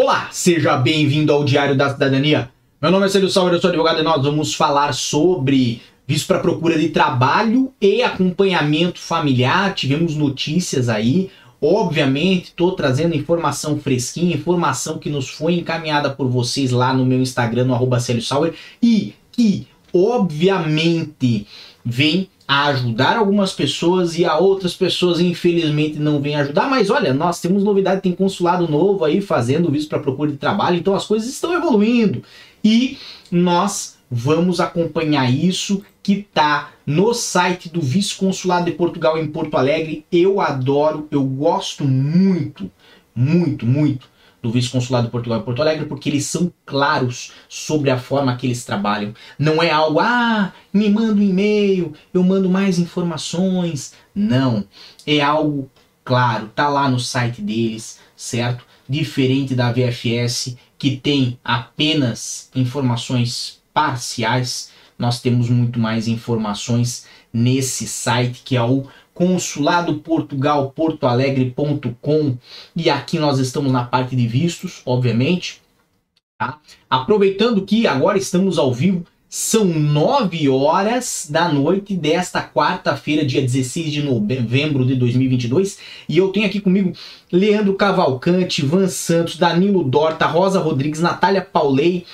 Olá, seja bem-vindo ao Diário da Cidadania. Meu nome é Célio Salve, eu sou advogado e nós vamos falar sobre visto para procura de trabalho e acompanhamento familiar. Tivemos notícias aí. Obviamente, estou trazendo informação fresquinha, informação que nos foi encaminhada por vocês lá no meu Instagram, no arroba Sauer, e que, obviamente, vem a ajudar algumas pessoas e a outras pessoas infelizmente não vêm ajudar, mas olha, nós temos novidade, tem consulado novo aí fazendo visto para procura de trabalho, então as coisas estão evoluindo. E nós vamos acompanhar isso que tá no site do Vice-Consulado de Portugal em Porto Alegre. Eu adoro, eu gosto muito, muito, muito do Vice-Consulado de Portugal em Porto Alegre, porque eles são claros sobre a forma que eles trabalham. Não é algo, ah, me manda um e-mail, eu mando mais informações. Não. É algo claro, tá lá no site deles, certo? Diferente da VFS, que tem apenas informações parciais, nós temos muito mais informações nesse site que é o consuladoportugalportoalegre.com e aqui nós estamos na parte de vistos, obviamente. Tá? Aproveitando que agora estamos ao vivo, são 9 horas da noite desta quarta-feira, dia 16 de novembro de 2022, e eu tenho aqui comigo Leandro Cavalcante, Van Santos, Danilo Dorta, Rosa Rodrigues, Natália Paulei,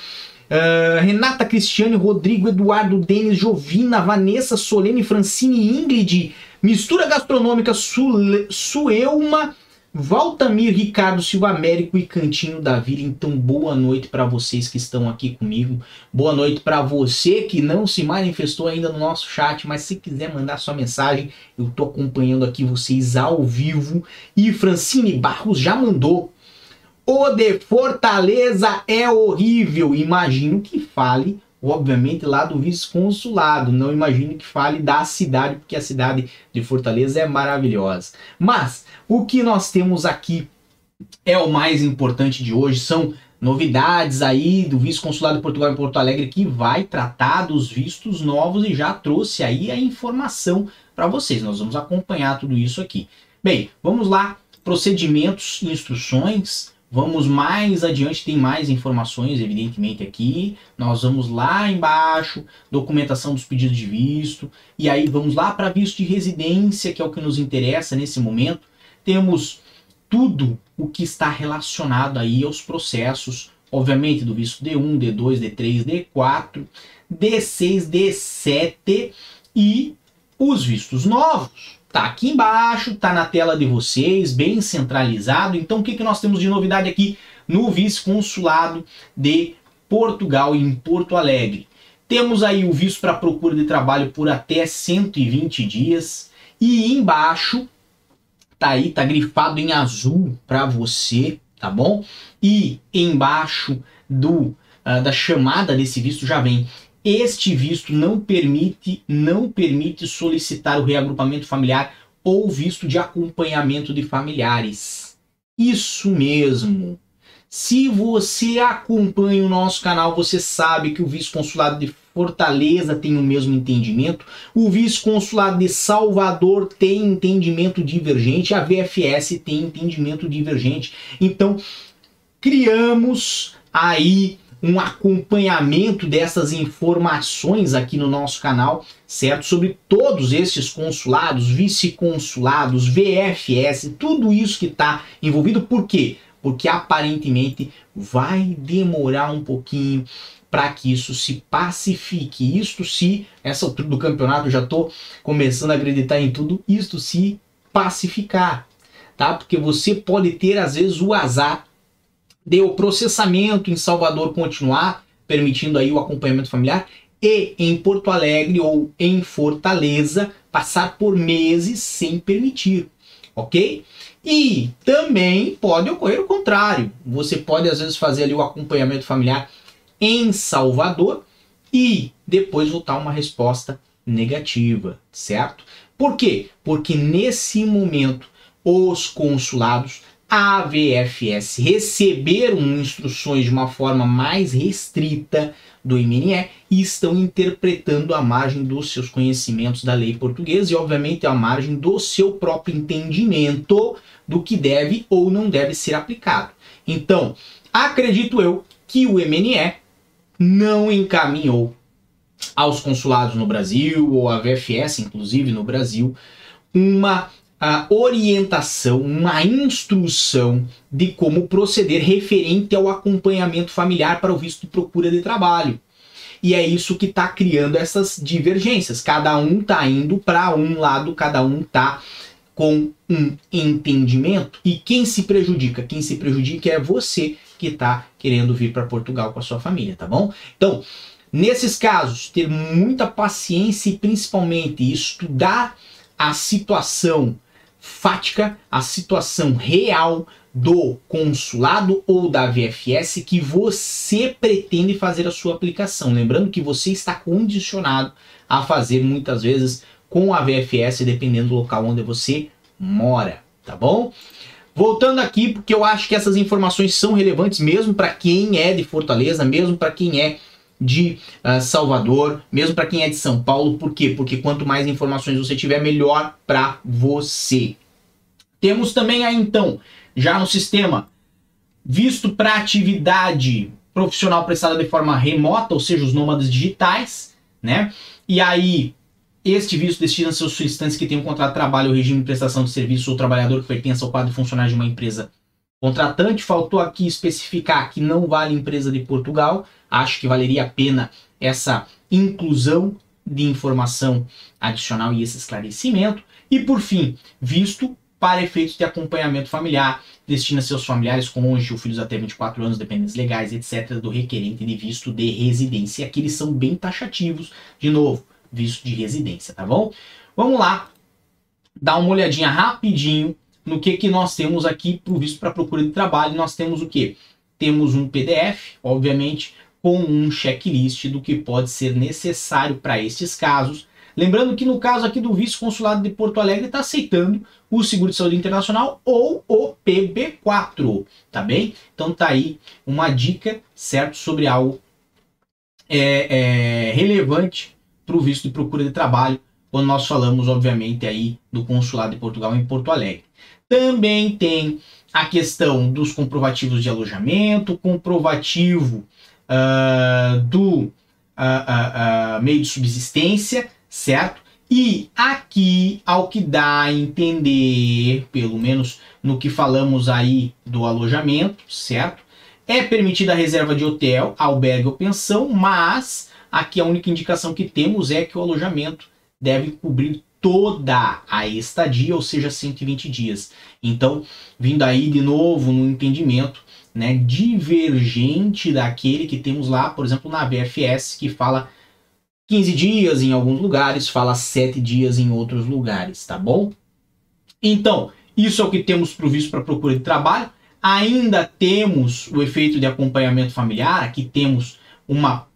Uh, Renata Cristiane, Rodrigo, Eduardo, Denis, Jovina, Vanessa, Solene, Francine, Ingrid, Mistura Gastronômica, Sule, Suelma, Valtamir, Ricardo, Silva Américo e Cantinho da Vila. Então, boa noite para vocês que estão aqui comigo. Boa noite para você que não se manifestou ainda no nosso chat, mas se quiser mandar sua mensagem, eu tô acompanhando aqui vocês ao vivo. E Francine Barros já mandou. O de Fortaleza é horrível. Imagino que fale obviamente lá do vice-consulado. Não imagino que fale da cidade, porque a cidade de Fortaleza é maravilhosa. Mas o que nós temos aqui é o mais importante de hoje, são novidades aí do vice-consulado de Portugal em Porto Alegre que vai tratar dos vistos novos e já trouxe aí a informação para vocês. Nós vamos acompanhar tudo isso aqui. Bem, vamos lá, procedimentos, instruções, Vamos mais adiante, tem mais informações, evidentemente, aqui. Nós vamos lá embaixo, documentação dos pedidos de visto, e aí vamos lá para visto de residência, que é o que nos interessa nesse momento. Temos tudo o que está relacionado aí aos processos, obviamente, do visto D1, D2, D3, D4, D6, D7 e os vistos novos. Tá aqui embaixo, tá na tela de vocês, bem centralizado. Então o que, que nós temos de novidade aqui no vice-consulado de Portugal em Porto Alegre? Temos aí o visto para procura de trabalho por até 120 dias e embaixo tá aí, tá grifado em azul para você, tá bom? E embaixo do uh, da chamada desse visto já vem este visto não permite, não permite solicitar o reagrupamento familiar ou visto de acompanhamento de familiares. Isso mesmo. Se você acompanha o nosso canal, você sabe que o vice-consulado de Fortaleza tem o mesmo entendimento, o vice-consulado de Salvador tem entendimento divergente, a VFS tem entendimento divergente. Então, criamos aí um acompanhamento dessas informações aqui no nosso canal, certo? Sobre todos esses consulados, vice-consulados, VFS, tudo isso que está envolvido. Por quê? Porque aparentemente vai demorar um pouquinho para que isso se pacifique. Isto se, essa altura do campeonato, já estou começando a acreditar em tudo, isto se pacificar, tá? Porque você pode ter às vezes o azar de o processamento em Salvador continuar, permitindo aí o acompanhamento familiar, e em Porto Alegre ou em Fortaleza passar por meses sem permitir, ok? E também pode ocorrer o contrário. Você pode às vezes fazer ali o acompanhamento familiar em Salvador e depois voltar uma resposta negativa, certo? Por quê? Porque nesse momento os consulados a VFS receberam instruções de uma forma mais restrita do MNE e estão interpretando a margem dos seus conhecimentos da lei portuguesa e, obviamente, a margem do seu próprio entendimento do que deve ou não deve ser aplicado. Então, acredito eu que o MNE não encaminhou aos consulados no Brasil, ou a VFS, inclusive no Brasil, uma a orientação, uma instrução de como proceder referente ao acompanhamento familiar para o visto de procura de trabalho. E é isso que está criando essas divergências. Cada um está indo para um lado, cada um está com um entendimento. E quem se prejudica? Quem se prejudica é você que está querendo vir para Portugal com a sua família, tá bom? Então, nesses casos, ter muita paciência e principalmente estudar a situação fática, a situação real do consulado ou da VFS que você pretende fazer a sua aplicação. Lembrando que você está condicionado a fazer muitas vezes com a VFS, dependendo do local onde você mora, tá bom? Voltando aqui, porque eu acho que essas informações são relevantes mesmo para quem é de Fortaleza, mesmo para quem é de uh, Salvador, mesmo para quem é de São Paulo. Por quê? Porque quanto mais informações você tiver, melhor para você. Temos também aí então, já no sistema, visto para atividade profissional prestada de forma remota, ou seja, os nômades digitais, né? E aí este visto destina-se aos solicitantes que têm um contrato de trabalho ou regime de prestação de serviço ou trabalhador que pertença ao quadro funcionário de uma empresa contratante. Faltou aqui especificar que não vale empresa de Portugal. Acho que valeria a pena essa inclusão de informação adicional e esse esclarecimento. E por fim, visto para efeitos de acompanhamento familiar, destina-se aos familiares, cônjuge ou filhos até 24 anos, dependentes legais, etc., do requerente de visto de residência. Aqui eles são bem taxativos. De novo, visto de residência, tá bom? Vamos lá, dar uma olhadinha rapidinho no que, que nós temos aqui para o visto para procura de trabalho. Nós temos o que? Temos um PDF, obviamente, com um checklist do que pode ser necessário para estes casos. Lembrando que no caso aqui do vice consulado de Porto Alegre está aceitando o seguro de saúde internacional ou o PB4, tá bem? Então tá aí uma dica, certo, sobre algo é, é, relevante para o visto de procura de trabalho, quando nós falamos, obviamente, aí do consulado de Portugal em Porto Alegre. Também tem a questão dos comprovativos de alojamento, comprovativo uh, do uh, meio de subsistência, certo? E aqui, ao que dá a entender, pelo menos no que falamos aí do alojamento, certo? É permitida a reserva de hotel, albergue ou pensão, mas aqui a única indicação que temos é que o alojamento deve cobrir toda a estadia, ou seja, 120 dias. Então, vindo aí de novo no entendimento, né, divergente daquele que temos lá, por exemplo, na VFS, que fala 15 dias em alguns lugares, fala 7 dias em outros lugares, tá bom? Então, isso é o que temos provisto para procura de trabalho. Ainda temos o efeito de acompanhamento familiar, aqui temos uma,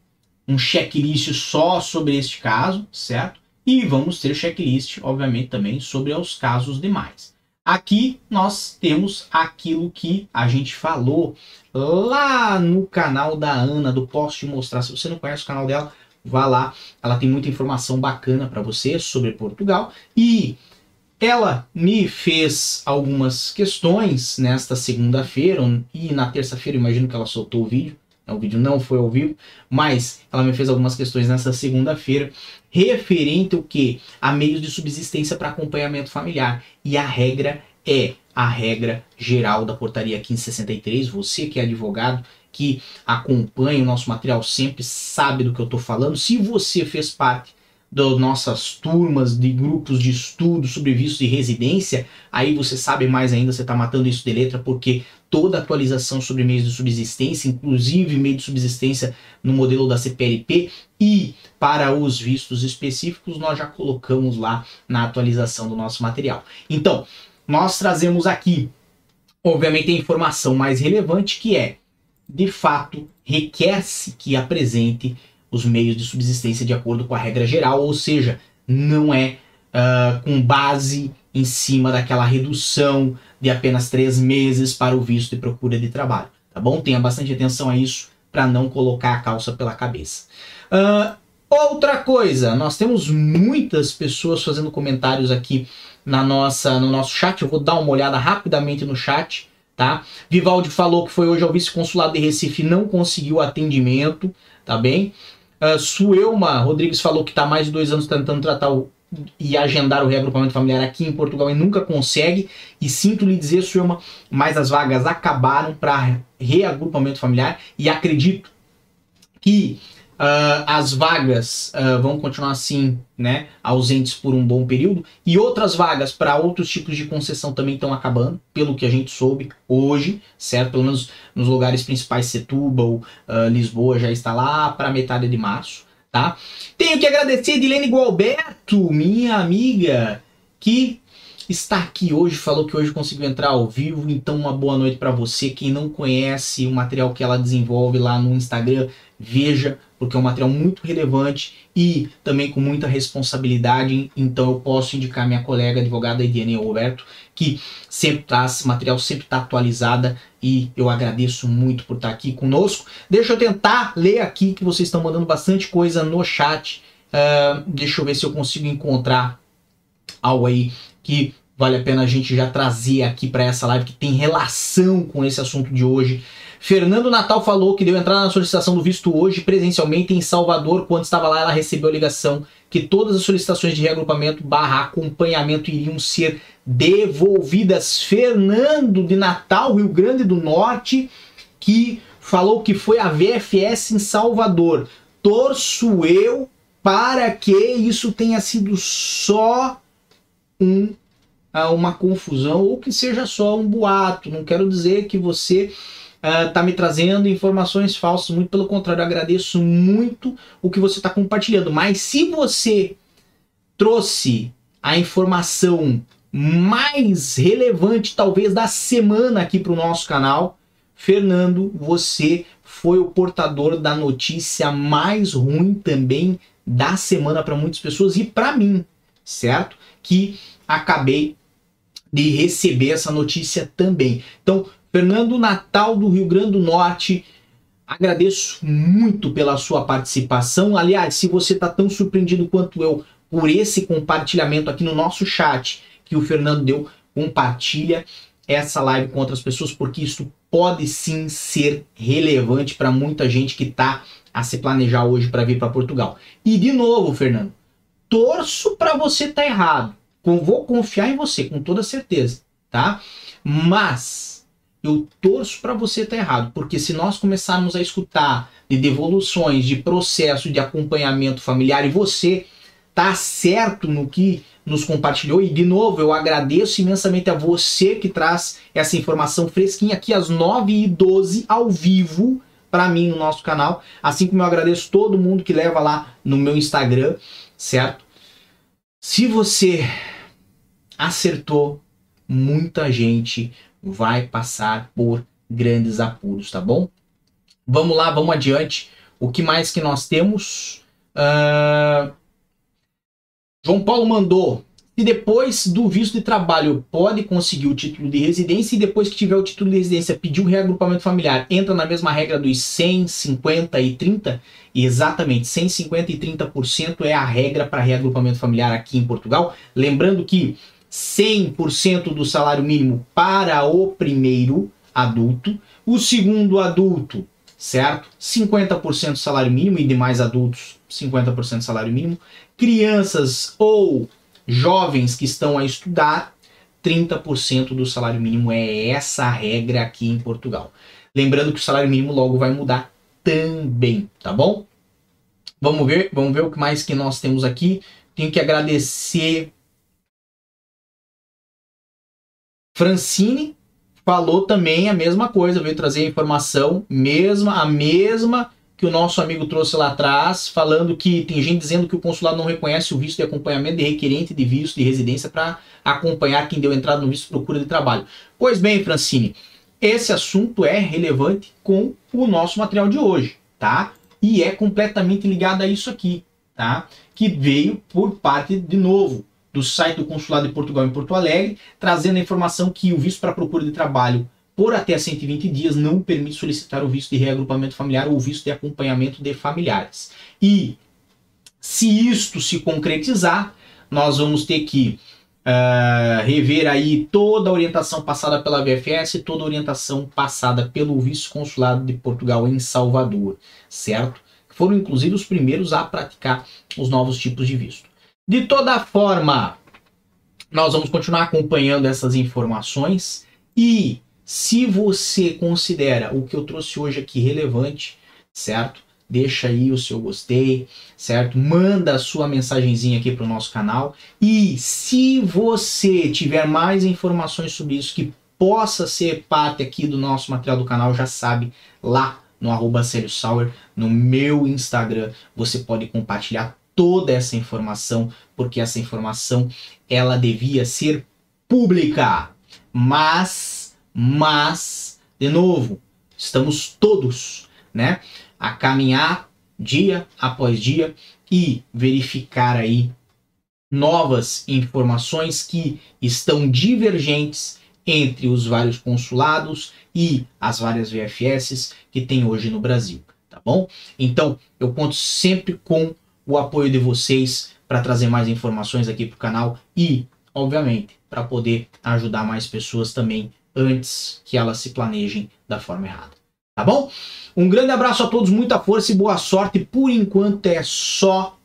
um checklist só sobre este caso, certo? E vamos ter checklist, obviamente, também sobre os casos demais. Aqui nós temos aquilo que a gente falou lá no canal da Ana, do Posso Te Mostrar. Se você não conhece o canal dela, vá lá. Ela tem muita informação bacana para você sobre Portugal. E ela me fez algumas questões nesta segunda-feira e na terça-feira, imagino que ela soltou o vídeo. O vídeo não foi ao vivo, mas ela me fez algumas questões nessa segunda-feira referente ao que? A meios de subsistência para acompanhamento familiar. E a regra é a regra geral da portaria 1563. Você que é advogado, que acompanha o nosso material sempre sabe do que eu estou falando. Se você fez parte das nossas turmas de grupos de estudo sobre visto de residência, aí você sabe mais ainda, você está matando isso de letra, porque toda atualização sobre meios de subsistência, inclusive meio de subsistência no modelo da CPLP e para os vistos específicos, nós já colocamos lá na atualização do nosso material. Então, nós trazemos aqui, obviamente, a informação mais relevante que é, de fato, requer-se que apresente os meios de subsistência de acordo com a regra geral, ou seja, não é uh, com base em cima daquela redução de apenas três meses para o visto de procura de trabalho, tá bom? Tenha bastante atenção a isso para não colocar a calça pela cabeça. Uh, outra coisa, nós temos muitas pessoas fazendo comentários aqui na nossa, no nosso chat. Eu vou dar uma olhada rapidamente no chat, tá? Vivaldi falou que foi hoje ao vice-consulado de Recife não conseguiu atendimento, tá bem? Uh, Suelma Rodrigues falou que está mais de dois anos tentando tratar o, e agendar o reagrupamento familiar aqui em Portugal e nunca consegue. E sinto lhe dizer, Suelma, mas as vagas acabaram para reagrupamento familiar e acredito que Uh, as vagas uh, vão continuar assim, né, ausentes por um bom período, e outras vagas para outros tipos de concessão também estão acabando, pelo que a gente soube hoje, certo? Pelo menos nos lugares principais, Setúbal, uh, Lisboa já está lá para metade de março, tá? Tenho que agradecer a Edilene Gualberto, minha amiga, que está aqui hoje, falou que hoje conseguiu entrar ao vivo, então uma boa noite para você. Quem não conhece o material que ela desenvolve lá no Instagram, veja, porque é um material muito relevante e também com muita responsabilidade. Então eu posso indicar minha colega advogada Ediane Roberto, que sempre traz material, sempre está atualizada e eu agradeço muito por estar aqui conosco. Deixa eu tentar ler aqui que vocês estão mandando bastante coisa no chat. Uh, deixa eu ver se eu consigo encontrar algo aí que vale a pena a gente já trazer aqui para essa live que tem relação com esse assunto de hoje. Fernando Natal falou que deu entrada na solicitação do visto hoje presencialmente em Salvador. Quando estava lá, ela recebeu a ligação que todas as solicitações de reagrupamento barra acompanhamento iriam ser devolvidas. Fernando de Natal, Rio Grande do Norte, que falou que foi a VFS em Salvador. Torço eu para que isso tenha sido só um, ah, uma confusão ou que seja só um boato. Não quero dizer que você uh, me trazendo informações falsas, muito pelo contrário, eu agradeço muito o que você está compartilhando. Mas se você trouxe a informação mais relevante, talvez, da semana aqui para o nosso canal, Fernando, você foi o portador da notícia mais ruim também da semana para muitas pessoas e para mim, certo? Que acabei de receber essa notícia também. Então, Fernando Natal do Rio Grande do Norte, agradeço muito pela sua participação. Aliás, se você está tão surpreendido quanto eu por esse compartilhamento aqui no nosso chat que o Fernando deu, compartilha essa live com outras pessoas, porque isso pode sim ser relevante para muita gente que está a se planejar hoje para vir para Portugal. E de novo, Fernando, torço para você estar tá errado. Vou confiar em você com toda certeza, tá? Mas eu torço para você estar tá errado, porque se nós começarmos a escutar de devoluções, de processo de acompanhamento familiar e você tá certo no que nos compartilhou e de novo eu agradeço imensamente a você que traz essa informação fresquinha aqui às 9h12 ao vivo para mim no nosso canal, assim como eu agradeço todo mundo que leva lá no meu Instagram, certo? Se você acertou, muita gente vai passar por grandes apuros, tá bom? Vamos lá, vamos adiante. O que mais que nós temos? Uh... João Paulo mandou. Se depois do visto de trabalho pode conseguir o título de residência e depois que tiver o título de residência pedir o reagrupamento familiar, entra na mesma regra dos 100, 50 e 30? Exatamente, 100, 50 e 30% é a regra para reagrupamento familiar aqui em Portugal. Lembrando que 100% do salário mínimo para o primeiro adulto, o segundo adulto, certo? 50% do salário mínimo e demais adultos, 50% do salário mínimo. Crianças ou jovens que estão a estudar, 30% do salário mínimo é essa regra aqui em Portugal. Lembrando que o salário mínimo logo vai mudar também, tá bom? Vamos ver, vamos ver o que mais que nós temos aqui. Tenho que agradecer Francine falou também a mesma coisa, veio trazer a informação, mesma, a mesma que o nosso amigo trouxe lá atrás, falando que tem gente dizendo que o consulado não reconhece o visto de acompanhamento de requerente de visto de residência para acompanhar quem deu entrada no visto de procura de trabalho. Pois bem, Francine, esse assunto é relevante com o nosso material de hoje, tá? E é completamente ligado a isso aqui, tá? Que veio por parte, de novo, do site do Consulado de Portugal em Porto Alegre, trazendo a informação que o visto para procura de trabalho por até 120 dias não permite solicitar o visto de reagrupamento familiar ou o visto de acompanhamento de familiares. E se isto se concretizar, nós vamos ter que uh, rever aí toda a orientação passada pela VFS toda a orientação passada pelo vice-consulado de Portugal em Salvador, certo? Foram inclusive os primeiros a praticar os novos tipos de visto. De toda forma, nós vamos continuar acompanhando essas informações e se você considera o que eu trouxe hoje aqui relevante, certo? Deixa aí o seu gostei, certo? Manda a sua mensagenzinha aqui para o nosso canal. E se você tiver mais informações sobre isso que possa ser parte aqui do nosso material do canal, já sabe, lá no arroba Sauer, no meu Instagram, você pode compartilhar toda essa informação, porque essa informação ela devia ser pública. Mas, mas, de novo, estamos todos, né, a caminhar dia após dia e verificar aí novas informações que estão divergentes entre os vários consulados e as várias VFS que tem hoje no Brasil, tá bom? Então, eu conto sempre com o apoio de vocês para trazer mais informações aqui para o canal e, obviamente, para poder ajudar mais pessoas também antes que elas se planejem da forma errada. Tá bom? Um grande abraço a todos, muita força e boa sorte. Por enquanto é só,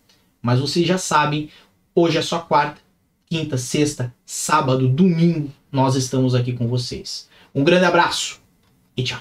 mas vocês já sabem, hoje é só quarta, quinta, sexta, sábado, domingo, nós estamos aqui com vocês. Um grande abraço e tchau.